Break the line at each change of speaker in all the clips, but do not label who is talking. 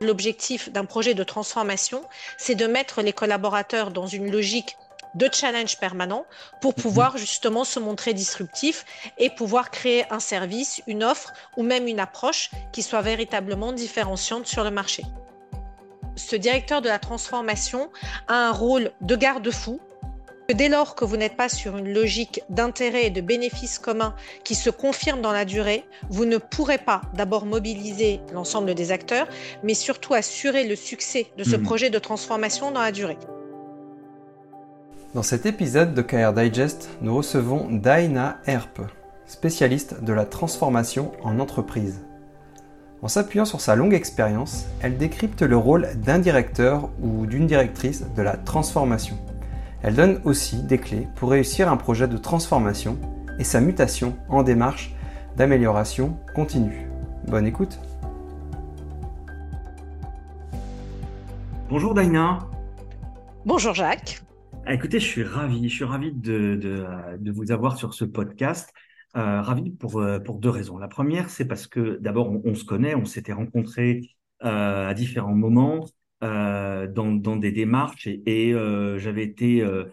L'objectif d'un projet de transformation, c'est de mettre les collaborateurs dans une logique de challenge permanent pour mhm. pouvoir justement se montrer disruptif et pouvoir créer un service, une offre ou même une approche qui soit véritablement différenciante sur le marché. Ce directeur de la transformation a un rôle de garde-fou Dès lors que vous n'êtes pas sur une logique d'intérêt et de bénéfices communs qui se confirme dans la durée, vous ne pourrez pas d'abord mobiliser l'ensemble des acteurs, mais surtout assurer le succès de ce mhm. projet de transformation dans la durée.
Dans cet épisode de KR Digest, nous recevons Daina Herp, spécialiste de la transformation en entreprise. En s'appuyant sur sa longue expérience, elle décrypte le rôle d'un directeur ou d'une directrice de la transformation. Elle donne aussi des clés pour réussir un projet de transformation et sa mutation en démarche d'amélioration continue. Bonne écoute
Bonjour Daina
Bonjour Jacques
ah, Écoutez, je suis ravi, je suis ravi de, de, vous avoir sur ce podcast. Euh, ravi pour, euh, pour deux raisons. La première, c'est parce que d'abord, on, se connaît, on s'était rencontrés euh, à différents moments. Euh, dans, dans, des démarches et, euh, j'avais été euh,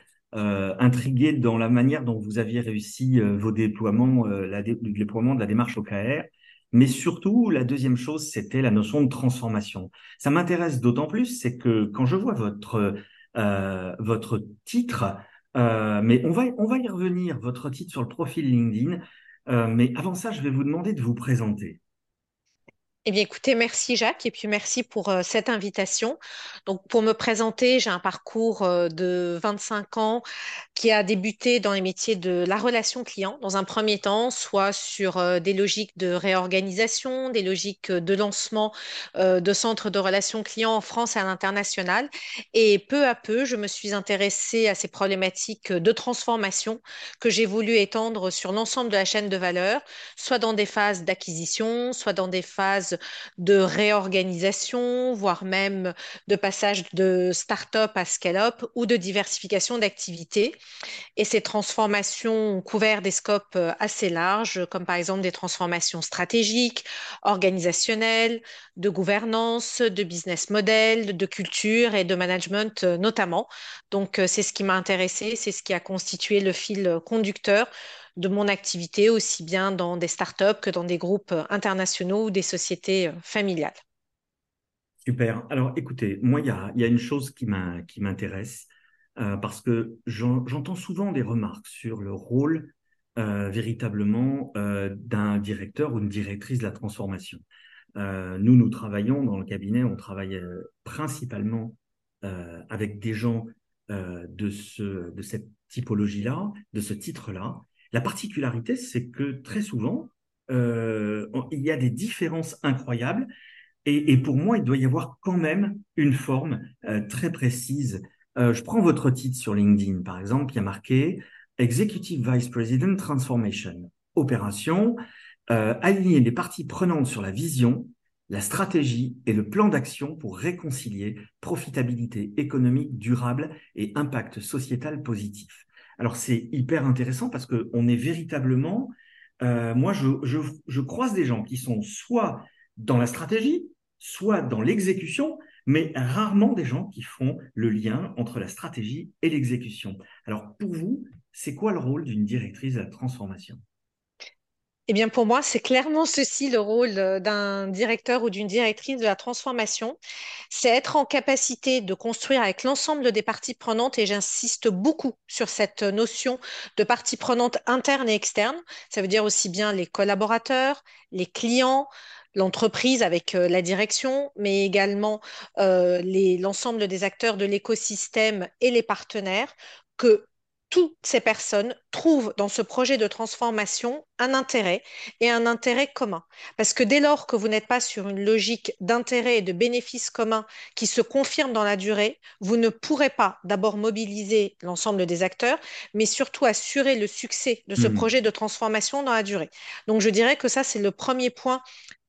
intrigué dans la manière dont vous aviez réussi vos déploiements, la le déploiement de la démarche OKR. Mais surtout, la deuxième chose, c'était la notion de transformation. Ça m'intéresse d'autant plus, c'est que quand je vois votre votre titre, mais on va on va y revenir, votre titre sur le profil LinkedIn. mais avant ça, je vais vous demander de vous présenter.
Eh bien, écoutez, merci Jacques et puis merci pour euh, cette invitation. Donc, pour me présenter, j'ai un parcours euh, de 25 ans qui a débuté dans les métiers de la relation client dans un premier temps, soit sur euh, des logiques de réorganisation, des logiques de lancement de centres de relations clients en France et à l'international. Et peu à peu, je me suis intéressée à ces problématiques de transformation que j'ai voulu étendre sur l'ensemble de la chaîne de valeur, soit dans des phases d'acquisition, soit dans des phases de réorganisation, voire même de passage de start-up à scale-up ou de diversification d'activités. Et ces transformations ont couvert des scopes euh, assez larges, comme par exemple des transformations stratégiques, organisationnelles, de gouvernance, de business model, de culture et de management euh, notamment. Donc, euh, c'est ce qui m'a intéressé, c'est ce qui a constitué le fil conducteur de mon activité, aussi bien dans des startups que dans des groupes euh, internationaux ou des sociétés euh, familiales.
Super. Alors, écoutez, moi, il y a, une chose qui m'intéresse euh, parce que j'entends souvent des remarques sur le rôle véritablement d'un directeur ou une directrice de la transformation. nous, nous travaillons dans le cabinet, on travaille principalement avec des gens de cette typologie-là, de ce titre-là, la particularité, c'est que très souvent, euh, il y a des différences incroyables. Et, pour moi, il doit y avoir quand même une forme euh, très précise. Euh, je prends votre titre sur LinkedIn, par exemple, il y a marqué Executive Vice President Transformation. Opération, aligner les parties prenantes sur la vision, la stratégie et le plan d'action pour réconcilier profitabilité économique durable et impact sociétal positif. Alors c'est hyper intéressant parce qu'on est véritablement, euh, moi je, croise des gens qui sont soit dans la stratégie, soit dans l'exécution, mais rarement des gens qui font le lien entre la stratégie et l'exécution. Alors pour vous, c'est quoi le rôle d'une directrice de la transformation?
Eh bien, pour moi, c'est clairement ceci le rôle euh, d'un directeur ou d'une directrice de la transformation. C'est être en capacité de construire avec l'ensemble des parties prenantes, et j'insiste beaucoup sur cette notion de parties prenantes internes et externes. Ça veut dire aussi bien les collaborateurs, les clients, l'entreprise avec euh, la direction, mais également euh, l'ensemble des acteurs de l'écosystème et les partenaires, que toutes ces personnes trouvent dans ce projet de transformation un intérêt et un intérêt commun. Parce que dès lors que vous n'êtes pas sur une logique d'intérêt et de bénéfices communs qui se confirme dans la durée, vous ne pourrez pas d'abord mobiliser l'ensemble des acteurs, mais surtout assurer le succès de ce mmh. projet de transformation dans la durée. Donc je dirais que ça, c'est le premier point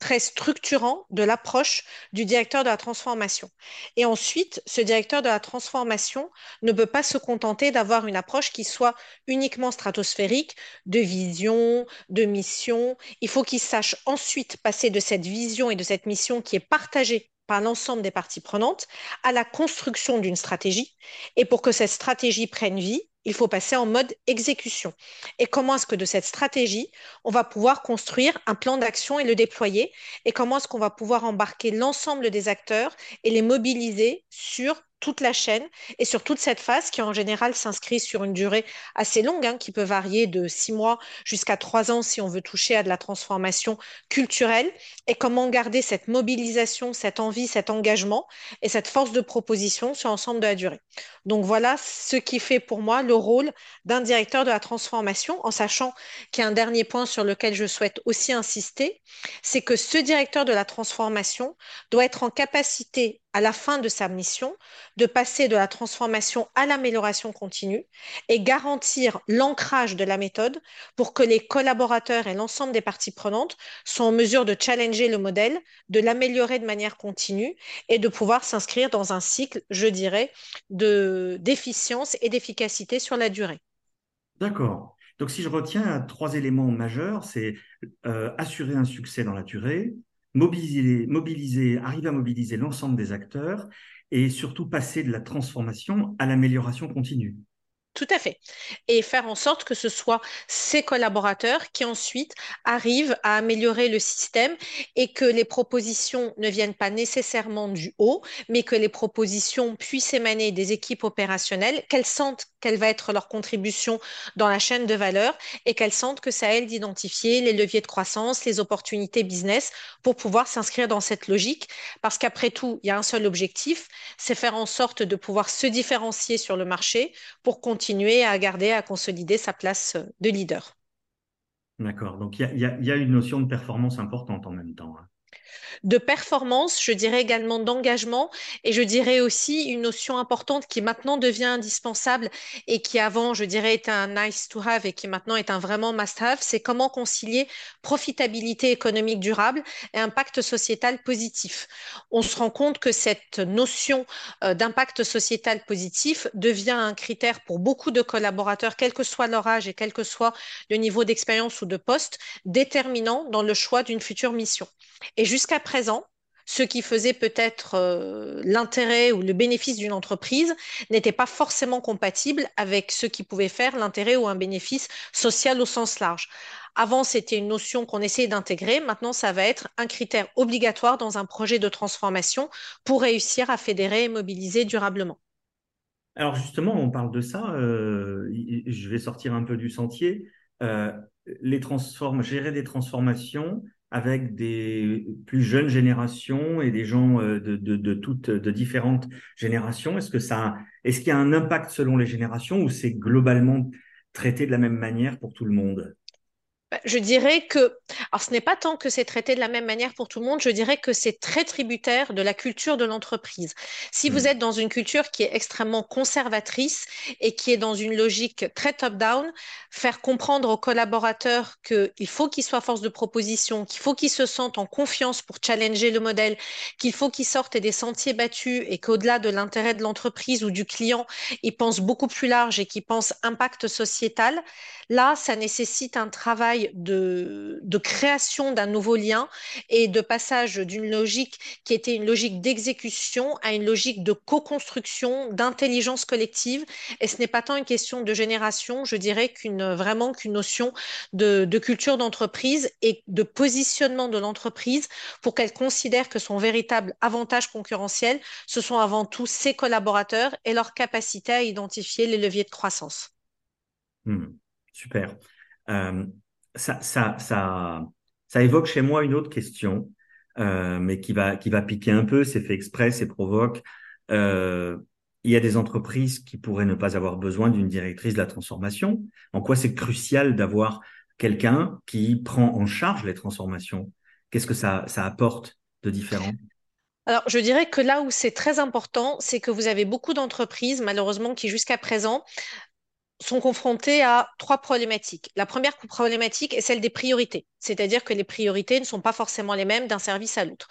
très structurant de l'approche du directeur de la transformation. Et ensuite, ce directeur de la transformation ne peut pas se contenter d'avoir une approche qui soit uniquement stratosphérique, de vision, de mission. Il faut qu'il sache ensuite passer de cette vision et de cette mission qui est partagée par l'ensemble des parties prenantes à la construction d'une stratégie. Et pour que cette stratégie prenne vie, il faut passer en mode exécution. Et comment est-ce que de cette stratégie, on va pouvoir construire un plan d'action et le déployer? Et comment est-ce qu'on va pouvoir embarquer l'ensemble des acteurs et les mobiliser sur toute la chaîne et sur toute cette phase qui en général s'inscrit sur une durée assez longue, hein, qui peut varier de six mois jusqu'à trois ans si on veut toucher à de la transformation culturelle, et comment garder cette mobilisation, cette envie, cet engagement et cette force de proposition sur l'ensemble de la durée? Donc voilà ce qui fait pour moi le rôle d'un directeur de la transformation, en sachant qu'il y a un dernier point sur lequel je souhaite aussi insister, c'est que ce directeur de la transformation doit être en capacité à la fin de sa mission, de passer de la transformation à l'amélioration continue et garantir l'ancrage de la méthode pour que les collaborateurs et l'ensemble des parties prenantes soient en mesure de challenger le modèle, de l'améliorer de manière continue et de pouvoir s'inscrire dans un cycle, je dirais, de d'efficience et d'efficacité sur la durée.
D'accord. Donc si je retiens trois éléments majeurs, c'est euh, assurer un succès dans la durée, mobiliser, mobiliser, arriver à mobiliser l'ensemble des acteurs et surtout passer de la transformation à l'amélioration continue.
Tout à fait. Et faire en sorte que ce soit ces collaborateurs qui ensuite arrivent à améliorer le système et que les propositions ne viennent pas nécessairement du haut, mais que les propositions puissent émaner des équipes opérationnelles, qu'elles sentent quelle va être leur contribution dans la chaîne de valeur et qu'elles sentent que c'est à elles d'identifier les leviers de croissance, les opportunités business pour pouvoir s'inscrire dans cette logique. Parce qu'après tout, il y a un seul objectif, c'est faire en sorte de pouvoir se différencier sur le marché pour continuer à garder, à consolider sa place de leader.
D'accord. Donc, il y, y a, une notion de performance importante en même temps. Hein
de performance, je dirais également d'engagement et je dirais aussi une notion importante qui maintenant devient indispensable et qui avant, je dirais, était un nice to have et qui maintenant est un vraiment must have, c'est comment concilier profitabilité économique durable et impact sociétal positif. On se rend compte que cette notion euh, d'impact sociétal positif devient un critère pour beaucoup de collaborateurs, quel que soit leur âge et quel que soit le niveau d'expérience ou de poste, déterminant dans le choix d'une future mission. Jusqu'à présent, ce qui faisait peut-être euh, l'intérêt ou le bénéfice d'une entreprise n'était pas forcément compatible avec ce qui pouvait faire l'intérêt ou un bénéfice social au sens large. Avant, c'était une notion qu'on essayait d'intégrer. Maintenant, ça va être un critère obligatoire dans un projet de transformation pour réussir à fédérer et mobiliser durablement.
Alors justement, on parle de ça. Euh, je vais sortir un peu du sentier. Euh, les gérer des transformations, avec des plus jeunes générations et des gens euh, de, toutes de différentes générations. Est-ce que ça, est-ce qu'il y a un impact selon les générations ou c'est globalement traité de la même manière pour tout le monde?
Je dirais que, alors ce n'est pas tant que c'est traité de la même manière pour tout le monde, je dirais que c'est très tributaire de la culture de l'entreprise. Si vous hmm. êtes dans une culture qui est extrêmement conservatrice et qui est dans une logique très top-down, faire comprendre aux collaborateurs qu'il faut qu'ils soient force de proposition, qu'il faut qu'ils se sentent en confiance pour challenger le modèle, qu'il faut qu'ils sortent des sentiers battus et qu'au-delà de l'intérêt de l'entreprise ou du client, ils pensent beaucoup plus large et qu'ils pensent impact sociétal, là, ça nécessite un travail de, création d'un nouveau lien et de passage d'une logique qui était une logique d'exécution à une logique de co-construction, d'intelligence collective. Et ce n'est pas tant une question de génération, je dirais qu'une vraiment qu'une notion de, culture d'entreprise et de positionnement de l'entreprise pour qu'elle considère que son véritable avantage concurrentiel, ce sont avant tout ses collaborateurs et leur capacité à identifier les leviers de croissance.
Hmm. super. Euh, ça, ça, ça, évoque chez moi une autre question, euh, mais qui va, qui va piquer un peu, c'est fait exprès, c'est provoque. Euh, il y a des entreprises qui pourraient ne pas avoir besoin d'une directrice de la transformation. En quoi c'est crucial d'avoir quelqu'un qui prend en charge les transformations? Qu'est-ce que ça, ça apporte de différent?
Alors, je dirais que là où c'est très important, c'est que vous avez beaucoup d'entreprises, malheureusement, qui jusqu'à présent sont confrontés à trois problématiques. La première problématique est celle des priorités, c'est-à-dire que les priorités ne sont pas forcément les mêmes d'un service à l'autre.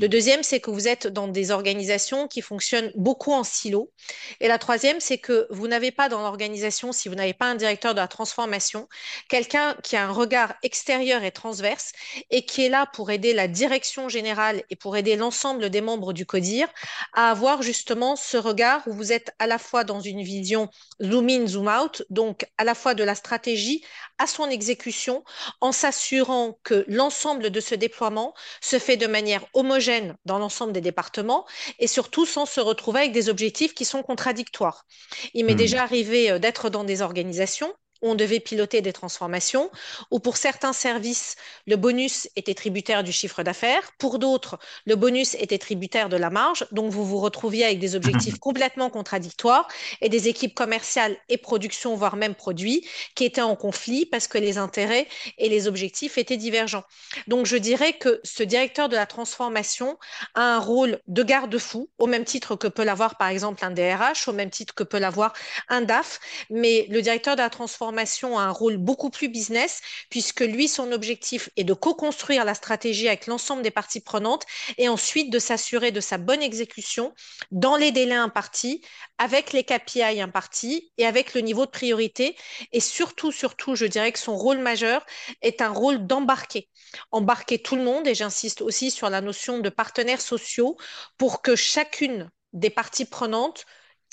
Le
Mm.
deuxième, c'est que vous êtes dans des organisations qui fonctionnent beaucoup en silo. Et la troisième, c'est que vous n'avez pas dans l'organisation, si vous n'avez pas un directeur de la transformation, quelqu'un qui a un regard extérieur et transverse et qui est là pour aider la direction générale et pour aider l'ensemble des membres du CODIR à avoir justement ce regard où vous êtes à la fois dans une vision zoom in, zoom out, donc à la fois de la stratégie à son exécution, en s'assurant que l'ensemble de ce déploiement se fait de manière homogène dans l'ensemble des départements et surtout sans se retrouver avec des objectifs qui sont contradictoires. Il m'est
Mm.
déjà arrivé euh, d'être dans des organisations on devait piloter des transformations, où pour certains services, le bonus était tributaire du chiffre d'affaires, pour d'autres, le bonus était tributaire de la marge, donc vous vous retrouviez avec des objectifs complètement contradictoires et des équipes commerciales et production, voire même produits, qui étaient en conflit parce que les intérêts et les objectifs étaient divergents. Donc je dirais que ce directeur de la transformation a un rôle de garde-fou, au même titre que peut l'avoir par exemple un DRH, au même titre que peut l'avoir un DAF, mais le directeur de la transformation a un rôle beaucoup plus business, puisque lui, son objectif est de co-construire la stratégie avec l'ensemble des parties prenantes et ensuite de s'assurer de sa bonne exécution dans les délais impartis, avec les KPI impartis et avec le niveau de priorité. Et surtout, surtout, je dirais que son rôle majeur est un rôle d'embarquer. Embarquer tout le monde, et j'insiste aussi sur la notion de partenaires sociaux, pour que chacune des parties prenantes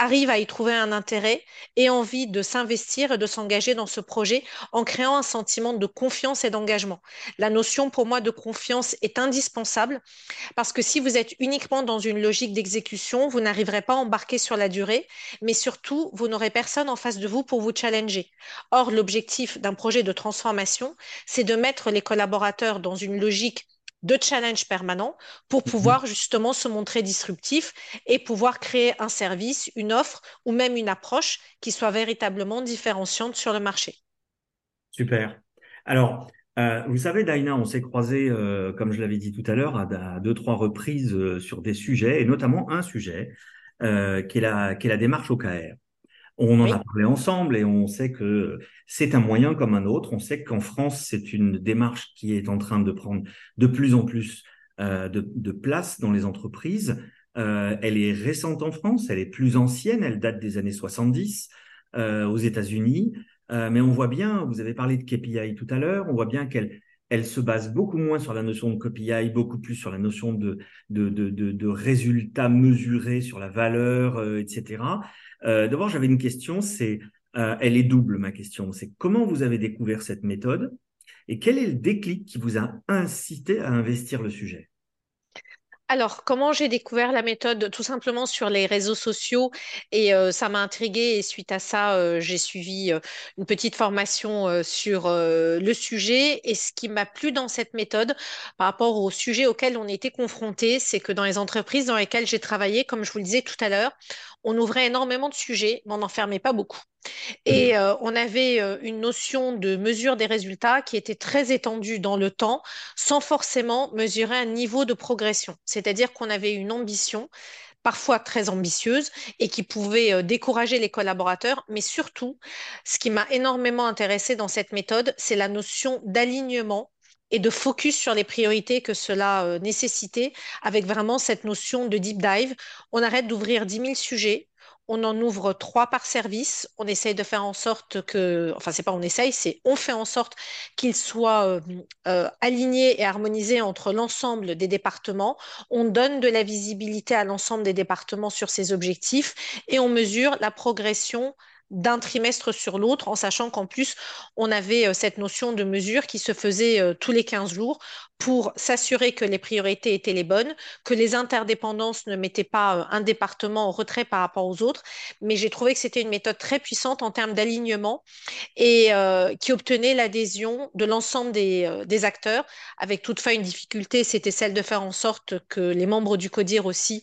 arrive à y trouver un intérêt et envie de s'investir et de s'engager dans ce projet en créant un sentiment de confiance et d'engagement. La notion pour moi de confiance est indispensable parce que si vous êtes uniquement dans une logique d'exécution, vous n'arriverez pas à embarquer sur la durée, mais surtout, vous n'aurez personne en face de vous pour vous challenger. Or, l'objectif d'un projet de transformation, c'est de mettre les collaborateurs dans une logique de challenge permanent pour pouvoir justement se montrer disruptif et pouvoir créer un service, une offre ou même une approche qui soit véritablement différenciante sur le marché.
Super. Alors, euh, vous savez, Daina, on s'est croisés, euh, comme je l'avais dit tout à l'heure, à, à deux, trois reprises euh, sur des sujets, et notamment un sujet qui est la, qui est la démarche OKR. On en a parlé ensemble et on sait que c'est un moyen comme un autre. On sait qu'en France, c'est une démarche qui est en train de prendre de plus en plus euh, de, de place dans les entreprises. Euh, elle est récente en France, elle est plus ancienne, elle date des années 70 euh, aux États-Unis. Euh, mais on voit bien, vous avez parlé de KPI tout à l'heure, on voit bien qu'elle elle se base beaucoup moins sur la notion de KPI, beaucoup plus sur la notion de, de, de, résultats mesurés, sur la valeur, euh, etc. Euh, D'abord, j'avais une question, c'est, euh, elle est double ma question, c'est comment vous avez découvert cette méthode et quel est le déclic qui vous a incité à investir le sujet?
Alors, comment j'ai découvert la méthode? Tout simplement sur les réseaux sociaux et euh, ça m'a intriguée et suite à ça, euh, j'ai suivi euh, une petite formation sur le sujet et ce qui m'a plu dans cette méthode par rapport au sujet auquel on était confronté, c'est que dans les entreprises dans lesquelles j'ai travaillé, comme je vous le disais tout à l'heure, on ouvrait énormément de sujets, mais on n'en fermait pas beaucoup. Et euh, on avait euh, une notion de mesure des résultats qui était très étendue dans le temps, sans forcément mesurer un niveau de progression. C'est-à-dire qu'on avait une ambition, parfois très ambitieuse, et qui pouvait euh, décourager les collaborateurs. Mais surtout, ce qui m'a énormément intéressé dans cette méthode, c'est la notion d'alignement et de focus sur les priorités que cela euh, nécessitait, avec vraiment cette notion de deep dive. On arrête d'ouvrir dix mille sujets, on en ouvre trois par service. On essaye de faire en sorte que, enfin, c'est pas on essaye, c'est on fait en sorte qu'ils soient euh, euh, alignés et harmonisés entre l'ensemble des départements. On donne de la visibilité à l'ensemble des départements sur ces objectifs et on mesure la progression d'un trimestre sur l'autre, en sachant qu'en plus, on avait euh, cette notion de mesure qui se faisait euh, tous les 15 jours pour s'assurer que les priorités étaient les bonnes, que les interdépendances ne mettaient pas euh, un département en retrait par rapport aux autres. Mais j'ai trouvé que c'était une méthode très puissante en termes d'alignement et qui obtenait l'adhésion de l'ensemble des, acteurs, avec toutefois une difficulté, c'était celle de faire en sorte que les membres du CODIR aussi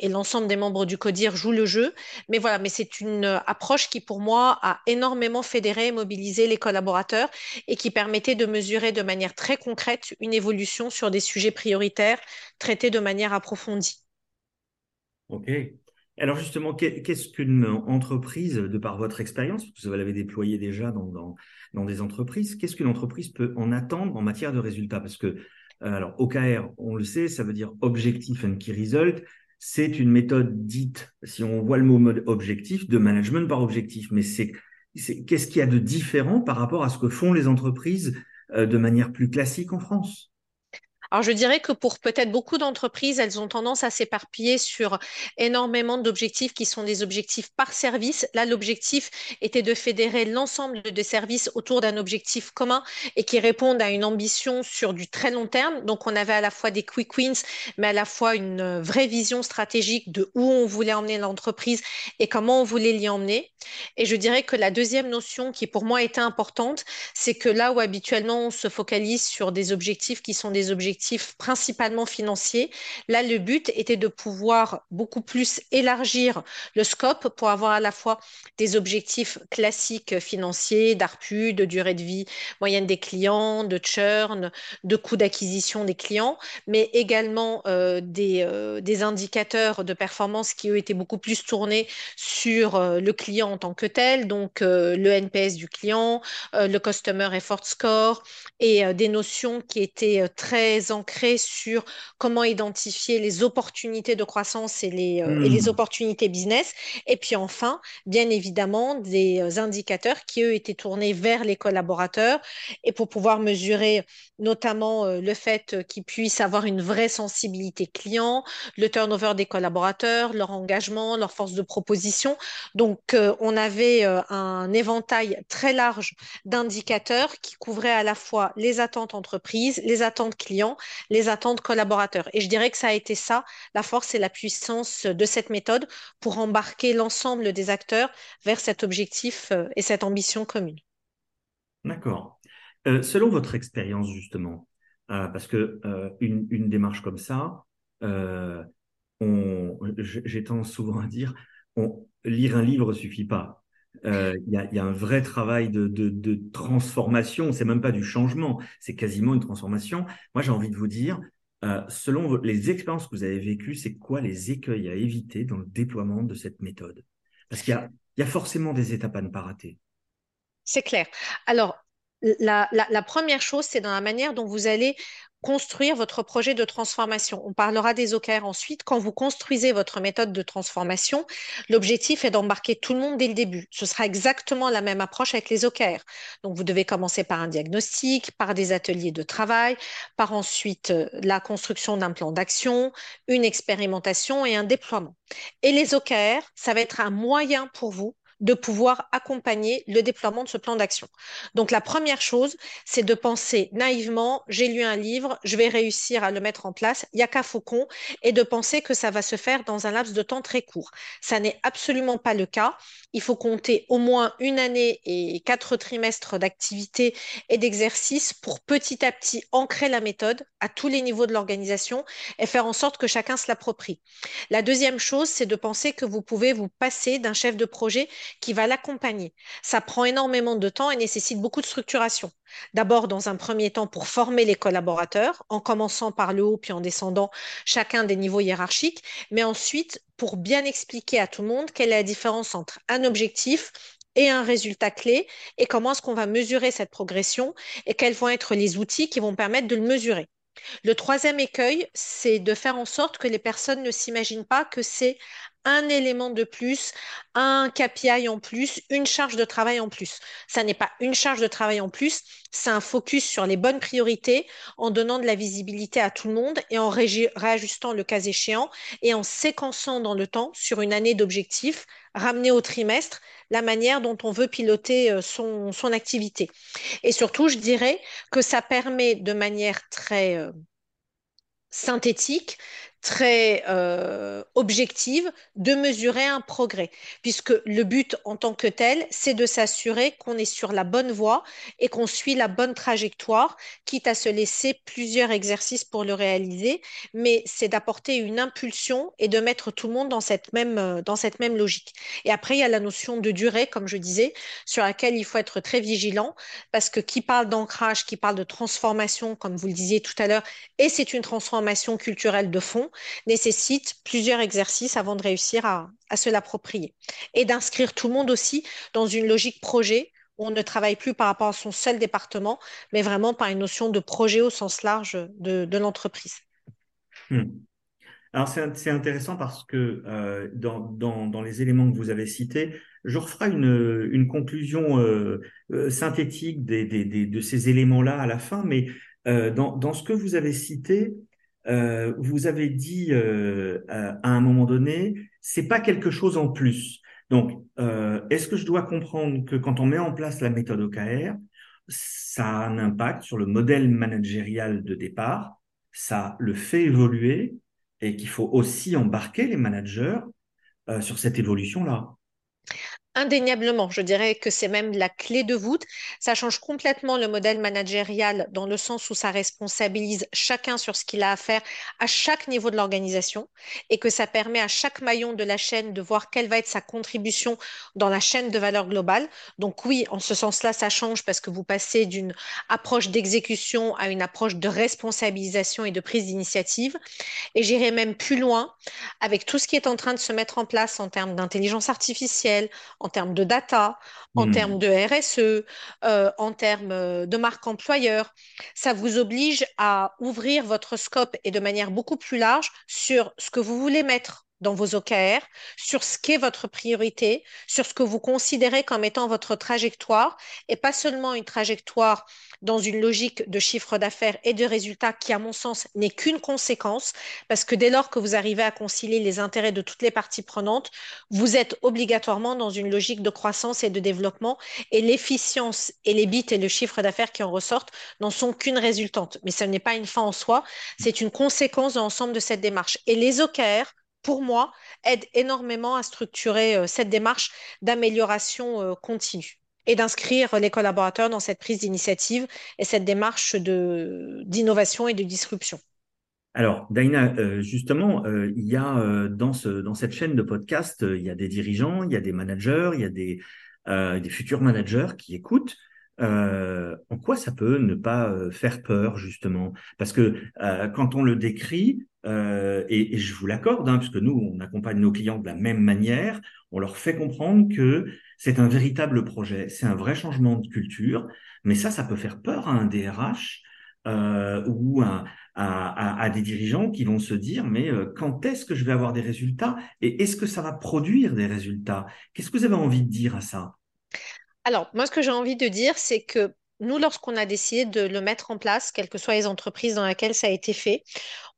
et l'ensemble des membres du CODIR jouent le jeu. Mais voilà, mais c'est une approche qui pour moi a énormément fédéré et mobilisé les collaborateurs et qui permettait de mesurer de manière très concrète une évolution sur des sujets prioritaires traités de manière approfondie.
Ok. Alors justement, qu'est-ce qu'une entreprise, de par votre expérience, parce que vous l'avez déployé déjà dans, dans, dans des entreprises, qu'est-ce qu'une entreprise peut en attendre en matière de résultats? Parce que, euh, alors, OKR, on le sait, ça veut dire Objectif and Key Result. C'est une méthode dite, si on voit le mot mode objectif, de management par objectif. Mais c'est qu'est-ce qu'il y a de différent par rapport à ce que font les entreprises euh, de manière plus classique en France?
Alors, je dirais que pour peut-être beaucoup d'entreprises, elles ont tendance à s'éparpiller sur énormément d'objectifs qui sont des objectifs par service. Là, l'objectif était de fédérer l'ensemble des services autour d'un objectif commun et qui répondent à une ambition sur du très long terme. Donc, on avait à la fois des quick wins, mais à la fois une vraie vision stratégique de où on voulait emmener l'entreprise et comment on voulait l'y emmener. Et je dirais que la deuxième notion qui pour moi était importante, c'est que là où habituellement on se focalise sur des objectifs qui sont des objectifs principalement financiers. Là, le but était de pouvoir beaucoup plus élargir le scope pour avoir à la fois des objectifs classiques financiers, d'ARPU, de durée de vie moyenne des clients, de churn, de coût d'acquisition des clients, mais également euh, des, euh, des, indicateurs de performance qui, eux, étaient beaucoup plus tournés sur euh, le client en tant que tel, donc le NPS du client, le Customer Effort Score, et des notions qui étaient très ancré sur comment identifier les opportunités de croissance et les, euh, et les hmm. opportunités business. Et puis enfin, bien évidemment, des euh, indicateurs qui, eux, étaient tournés vers les collaborateurs et pour pouvoir mesurer notamment euh, le fait qu'ils puissent avoir une vraie sensibilité client, le turnover des collaborateurs, leur engagement, leur force de proposition. Donc, on avait un éventail très large d'indicateurs qui couvraient à la fois les attentes entreprises, les attentes clients les attentes collaborateurs. Et je dirais que ça a été ça, la force et la puissance de cette méthode pour embarquer l'ensemble des acteurs vers cet objectif euh, et cette ambition commune.
D'accord. Euh, selon votre expérience, justement, euh, parce que une, démarche comme ça, j'ai tendance souvent à dire, lire un livre suffit pas. Il y, a, un vrai travail de, de, de transformation. C'est même pas du changement, c'est quasiment une transformation. Moi, j'ai envie de vous dire, euh, selon les expériences que vous avez vécues, c'est quoi les écueils à éviter dans le déploiement de cette méthode? Parce qu'il y, a, forcément des étapes à ne pas rater.
C'est clair. Alors, la, première chose, c'est dans la manière dont vous allez construire votre projet de transformation. On parlera des OKR ensuite. Quand vous construisez votre méthode de transformation, l'objectif est d'embarquer tout le monde dès le début. Ce sera exactement la même approche avec les OKR. Donc, vous devez commencer par un diagnostic, par des ateliers de travail, par ensuite euh, la construction d'un plan d'action, une expérimentation et un déploiement. Et les OKR, ça va être un moyen pour vous de pouvoir accompagner le déploiement de ce plan d'action. Donc la première chose, c'est de penser naïvement, j'ai lu un livre, je vais réussir à le mettre en place, il n'y a qu'à faucon, et de penser que ça va se faire dans un laps de temps très court. Ça n'est absolument pas le cas. Il faut compter au moins une année et quatre trimestres d'activité et d'exercice pour petit à petit ancrer la méthode à tous les niveaux de l'organisation et faire en sorte que chacun se l'approprie. La deuxième chose, c'est de penser que vous pouvez vous passer d'un chef de projet qui va l'accompagner. Ça prend énormément de temps et nécessite beaucoup de structuration. D'abord, dans un premier temps, pour former les collaborateurs, en commençant par le haut puis en descendant chacun des niveaux hiérarchiques, mais ensuite pour bien expliquer à tout le monde quelle est la différence entre un objectif et un résultat clé et comment est-ce qu'on va mesurer cette progression et quels vont être les outils qui vont permettre de le mesurer. Le troisième écueil, c'est de faire en sorte que les personnes ne s'imaginent pas que c'est un élément de plus, un KPI en plus, une charge de travail en plus. Ça n'est pas une charge de travail en plus, c'est un focus sur les bonnes priorités en donnant de la visibilité à tout le monde et en réajustant le cas échéant et en séquençant dans le temps sur une année d'objectifs, ramener au trimestre la manière dont on veut piloter euh, son, activité. Et surtout, je dirais que ça permet de manière très euh, synthétique très euh, objective de mesurer un progrès, puisque le but en tant que tel, c'est de s'assurer qu'on est sur la bonne voie et qu'on suit la bonne trajectoire, quitte à se laisser plusieurs exercices pour le réaliser, mais c'est d'apporter une impulsion et de mettre tout le monde dans cette même, euh, dans cette même logique. Et après, il y a la notion de durée, comme je disais, sur laquelle il faut être très vigilant, parce que qui parle d'ancrage, qui parle de transformation, comme vous le disiez tout à l'heure, et c'est une transformation culturelle de fond, nécessite plusieurs exercices avant de réussir à, se l'approprier. Et d'inscrire tout le monde aussi dans une logique projet où on ne travaille plus par rapport à son seul département, mais vraiment par une notion de projet au sens large de, l'entreprise.
Hmm. Alors c'est intéressant parce que euh, dans, les éléments que vous avez cités, je referai une, conclusion euh, euh, synthétique de ces éléments-là à la fin, mais dans, ce que vous avez cité, euh, vous avez dit euh, à un moment donné, c'est pas quelque chose en plus. Donc, est-ce que je dois comprendre que quand on met en place la méthode OKR, ça a un impact sur le modèle managérial de départ, ça le fait évoluer et qu'il faut aussi embarquer les managers sur cette évolution-là?
Indéniablement, je dirais que c'est même la clé de voûte. Ça change complètement le modèle managérial dans le sens où ça responsabilise chacun sur ce qu'il a à faire à chaque niveau de l'organisation et que ça permet à chaque maillon de la chaîne de voir quelle va être sa contribution dans la chaîne de valeur globale. Donc oui, en ce sens-là, ça change parce que vous passez d'une approche d'exécution à une approche de responsabilisation et de prise d'initiative. Et j'irai même plus loin avec tout ce qui est en train de se mettre en place en termes d'intelligence artificielle, termes de data, en hmm. termes de RSE, euh, en termes euh, de marque employeur. Ça vous oblige à ouvrir votre scope et de manière beaucoup plus large sur ce que vous voulez mettre dans vos OKR, sur ce qu'est votre priorité, sur ce que vous considérez comme étant votre trajectoire, et pas seulement une trajectoire dans une logique de chiffre d'affaires et de résultats qui, à mon sens, n'est qu'une conséquence, parce que dès lors que vous arrivez à concilier les intérêts de toutes les parties prenantes, vous êtes obligatoirement dans une logique de croissance et de développement, et l'efficience et les bits et le chiffre d'affaires qui en ressortent n'en sont qu'une résultante. Mais ce n'est pas une fin en soi, c'est une conséquence de l'ensemble de cette démarche. Et les OKR, pour moi, aident énormément à structurer euh, cette démarche d'amélioration euh, continue et d'inscrire les collaborateurs dans cette prise d'initiative et cette démarche d'innovation et de disruption.
Alors, Daina, euh, justement, il y a dans, ce, dans cette chaîne de podcast, il y a des dirigeants, il y a des managers, il y a des futurs managers qui écoutent. en quoi ça peut ne pas faire peur, justement? Parce que quand on le décrit, et, et, je vous l'accorde, hein, puisque nous, on accompagne nos clients de la même manière, on leur fait comprendre que c'est un véritable projet, c'est un vrai changement de culture, mais ça, ça peut faire peur à un DRH euh, ou à, à, des dirigeants qui vont se dire, mais euh, quand est-ce que je vais avoir des résultats et est-ce que ça va produire des résultats? Qu'est-ce que vous avez envie de dire à ça?
Alors, moi, ce que j'ai envie de dire, c'est que nous, lorsqu'on a décidé de le mettre en place, quelles que soient les entreprises dans lesquelles ça a été fait,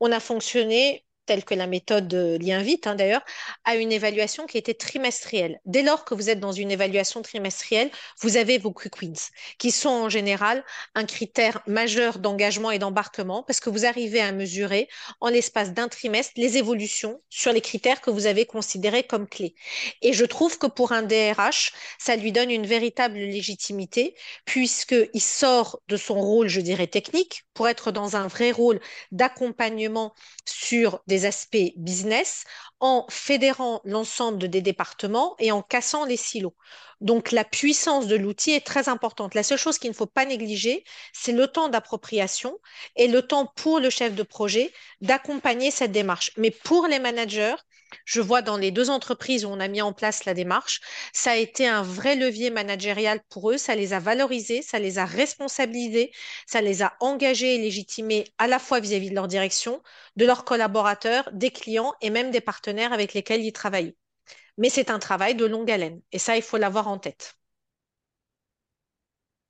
on a fonctionné telle que la méthode l'y invite hein, d'ailleurs, à une évaluation qui était trimestrielle. Dès lors que vous êtes dans une évaluation trimestrielle, vous avez vos quick wins, qui sont en général un critère majeur d'engagement et d'embarquement, parce que vous arrivez à mesurer en l'espace d'un trimestre les évolutions sur les critères que vous avez considérés comme clés. Et je trouve que pour un DRH, ça lui donne une véritable légitimité, puisqu'il sort de son rôle, je dirais, technique, pour être dans un vrai rôle d'accompagnement sur des aspects business en fédérant l'ensemble des départements et en cassant les silos. Donc la puissance de l'outil est très importante. La seule chose qu'il ne faut pas négliger, c'est le temps d'appropriation et le temps pour le chef de projet d'accompagner cette démarche. Mais pour les managers, je vois dans les deux entreprises où on a mis en place la démarche, ça a été un vrai levier managérial pour eux, ça les a valorisés, ça les a responsabilisés, ça les a engagés et légitimés à la fois vis-à-vis de leur direction, de leurs collaborateurs, des clients et même des partenaires avec lesquels ils travaillent. Mais c'est un travail de longue haleine et ça, il faut l'avoir en tête.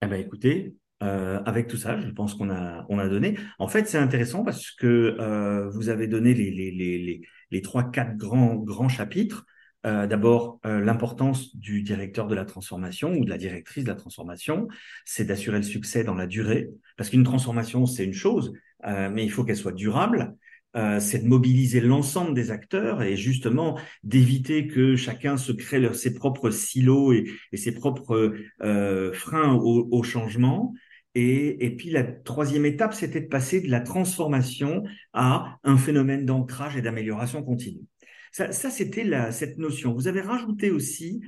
Eh ben, écoutez, euh, avec tout ça, je pense qu'on a, on a donné. En fait, c'est intéressant parce que euh, vous avez donné les, les, les, les trois, quatre grands, grands chapitres. Euh, D'abord, euh, l'importance du directeur de la transformation ou de la directrice de la transformation, c'est d'assurer le succès dans la durée. Parce qu'une transformation, c'est une chose, euh, mais il faut qu'elle soit durable. Euh, c'est de mobiliser l'ensemble des acteurs et justement d'éviter que chacun se crée leur, ses propres silos et, et ses propres euh, freins au, au changement. Et, et, puis la troisième étape, c'était de passer de la transformation à un phénomène d'ancrage et d'amélioration continue. Ça, ça c'était cette notion. Vous avez rajouté aussi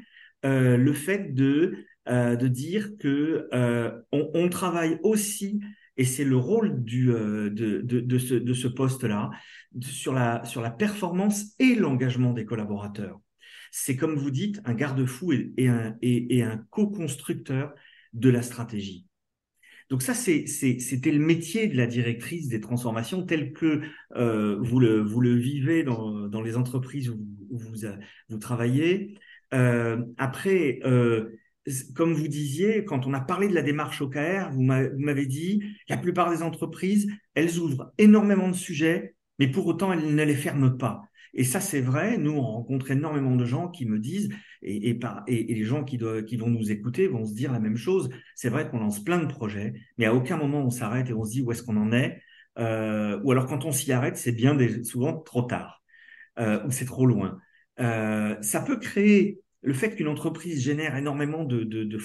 euh, le fait de, euh, de dire que euh, on, travaille aussi et c'est le rôle de, de, de, ce, de ce poste-là sur la, sur la performance et l'engagement des collaborateurs. C'est comme vous dites, un garde-fou et, et, et un co-constructeur de la stratégie. Donc ça, c'était le métier de la directrice des transformations tel que euh, vous, le, vivez dans, les entreprises où, vous, vous travaillez. Euh, après, euh, comme vous disiez, quand on a parlé de la démarche OKR, vous m'avez dit, la plupart des entreprises, elles ouvrent énormément de sujets, mais pour autant, elles ne les ferment pas. Et ça, c'est vrai. Nous, on rencontre énormément de gens qui me disent, et, par, et, les gens qui vont nous écouter vont se dire la même chose. C'est vrai qu'on lance plein de projets, mais à aucun moment on s'arrête et on se dit où est-ce qu'on en est. Euh, ou alors quand on s'y arrête, c'est bien des, souvent trop tard, euh, ou c'est trop loin. Euh, ça peut créer le fait qu'une entreprise génère énormément de, de,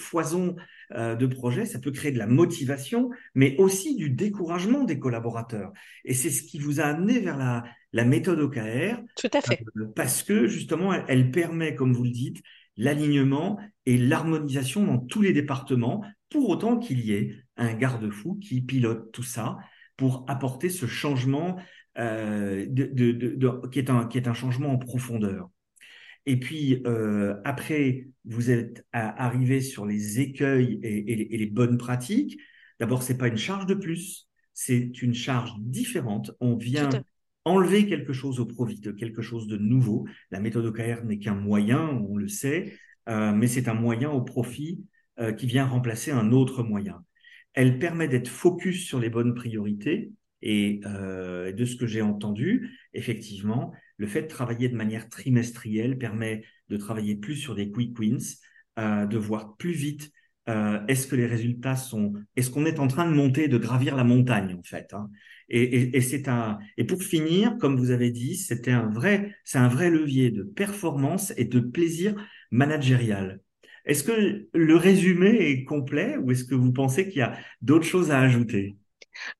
euh, de projets, ça peut créer de la motivation, mais aussi du découragement des collaborateurs. Et c'est ce qui vous a amené vers la, la méthode OKR.
Tout à fait.
Euh, parce que justement, elle, elle, permet, comme vous le dites, l'alignement et l'harmonisation dans tous les départements, pour autant qu'il y ait un garde-fou qui pilote tout ça pour apporter ce changement euh, de, de, de, qui, est un, qui est un changement en profondeur. Et puis, euh, après, vous êtes arrivé sur les écueils et, et, et les bonnes pratiques. D'abord, c'est pas une charge de plus, c'est une charge différente. On vient enlever quelque chose au profit de quelque chose de nouveau. La méthode OKR n'est qu'un moyen, on le sait, euh, mais c'est un moyen au profit euh, qui vient remplacer un autre moyen. Elle permet d'être focus sur les bonnes priorités et euh, de ce que j'ai entendu, effectivement, le fait de travailler de manière trimestrielle permet de travailler plus sur des quick wins, euh, de voir plus vite euh, est-ce que les résultats sont, est-ce qu'on est en train de monter, de gravir la montagne en fait. Hein et, et, et c'est un, et pour finir, comme vous avez dit, c'était un vrai, c'est un vrai levier de performance et de plaisir managérial. Est-ce que le résumé est complet ou est-ce que vous pensez qu'il y a d'autres choses à ajouter?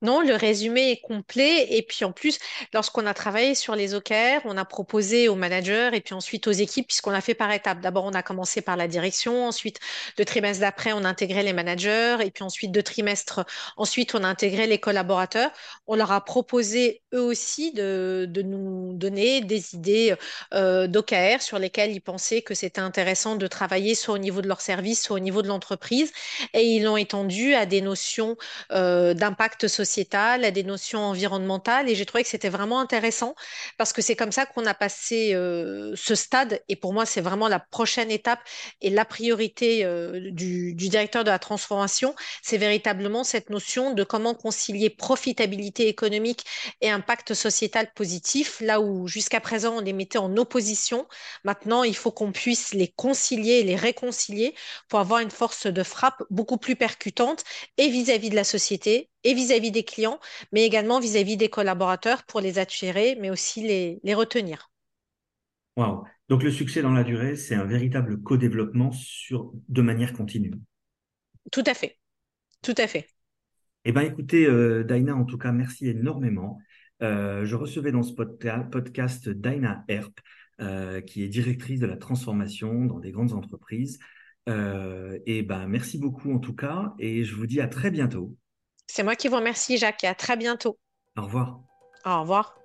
Non, le résumé est complet. Et puis en plus, lorsqu'on a travaillé sur les OKR, on a proposé aux managers et puis ensuite aux équipes, puisqu'on a fait par étapes. D'abord, on a commencé par la direction. Ensuite, deux trimestres d'après, on a intégré les managers. Et puis ensuite, deux trimestres, ensuite, on a intégré les collaborateurs. On leur a proposé eux aussi de, nous donner des idées euh, d'OKR sur lesquelles ils pensaient que c'était intéressant de travailler soit au niveau de leur service, soit au niveau de l'entreprise. Et ils l'ont étendu à des notions euh, d'impact sociétale, à des notions environnementales. Et j'ai trouvé que c'était vraiment intéressant parce que c'est comme ça qu'on a passé euh, ce stade. Et pour moi, c'est vraiment la prochaine étape et la priorité euh, du, directeur de la transformation. C'est véritablement cette notion de comment concilier profitabilité économique et impact sociétal positif. Là où jusqu'à présent, on les mettait en opposition. Maintenant, il faut qu'on puisse les concilier les réconcilier pour avoir une force de frappe beaucoup plus percutante et vis-à-vis -vis de la société et vis-à-vis des clients, mais également vis-à-vis des collaborateurs pour les attirer, mais aussi les, les retenir.
Wow. Donc le succès dans la durée, c'est un véritable co-développement sur de manière continue.
Tout à fait. Tout à fait.
Eh bien, écoutez, euh, Daina, en tout cas, merci énormément. Euh, je recevais dans ce podcast Daina Herp, euh, qui est directrice de la transformation dans des grandes entreprises. Euh, et ben, merci beaucoup en tout cas, et je vous dis à très bientôt.
C'est moi qui vous remercie, Jacques, et à très bientôt.
Au revoir.
Au revoir.